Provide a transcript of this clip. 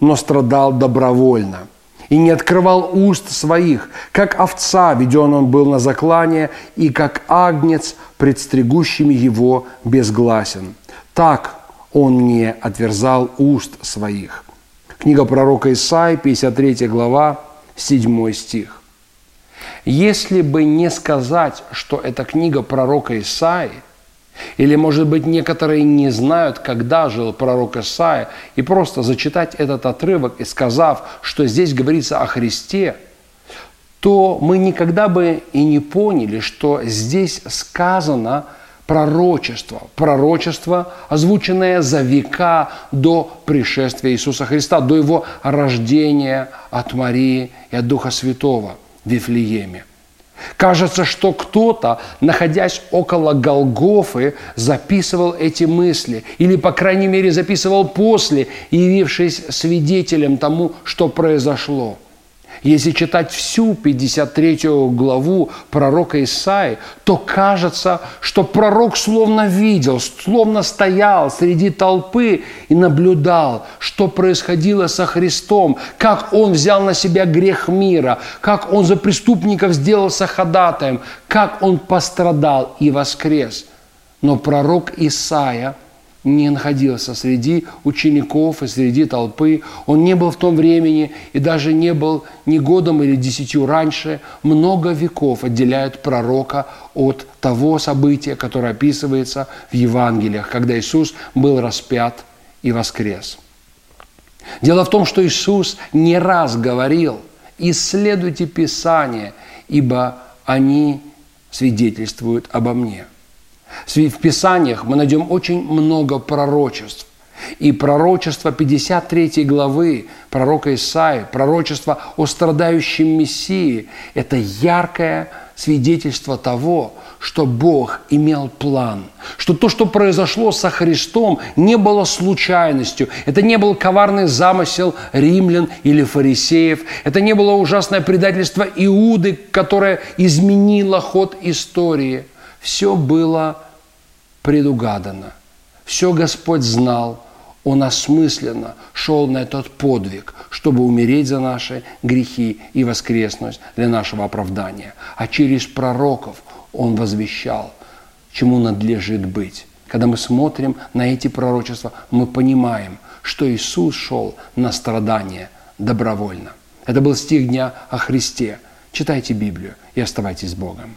но страдал добровольно и не открывал уст своих, как овца, веден он был на заклание, и как агнец, предстригущими его безгласен. Так он не отверзал уст своих. Книга пророка Исаи, 53 глава, 7 стих. Если бы не сказать, что это книга пророка Исаи – или, может быть, некоторые не знают, когда жил пророк Исаия, и просто зачитать этот отрывок и сказав, что здесь говорится о Христе, то мы никогда бы и не поняли, что здесь сказано пророчество, пророчество, озвученное за века до пришествия Иисуса Христа, до Его рождения от Марии и от Духа Святого в Вифлееме. Кажется, что кто-то, находясь около Голгофы, записывал эти мысли, или, по крайней мере, записывал после, явившись свидетелем тому, что произошло – если читать всю 53 главу пророка Исаи, то кажется, что пророк словно видел, словно стоял среди толпы и наблюдал, что происходило со Христом, как Он взял на себя грех мира, как Он за преступников сделался ходатаем, как Он пострадал и воскрес. Но пророк Исаия – не находился среди учеников и среди толпы. Он не был в том времени и даже не был ни годом или десятью раньше. Много веков отделяют пророка от того события, которое описывается в Евангелиях, когда Иисус был распят и воскрес. Дело в том, что Иисус не раз говорил, исследуйте Писание, ибо они свидетельствуют обо мне – в Писаниях мы найдем очень много пророчеств. И пророчество 53 главы пророка Исаи, пророчество о страдающем Мессии – это яркое свидетельство того, что Бог имел план, что то, что произошло со Христом, не было случайностью, это не был коварный замысел римлян или фарисеев, это не было ужасное предательство Иуды, которое изменило ход истории. Все было предугадано. Все Господь знал, Он осмысленно шел на этот подвиг, чтобы умереть за наши грехи и воскреснуть для нашего оправдания. А через пророков Он возвещал, чему надлежит быть. Когда мы смотрим на эти пророчества, мы понимаем, что Иисус шел на страдания добровольно. Это был стих дня о Христе. Читайте Библию и оставайтесь с Богом.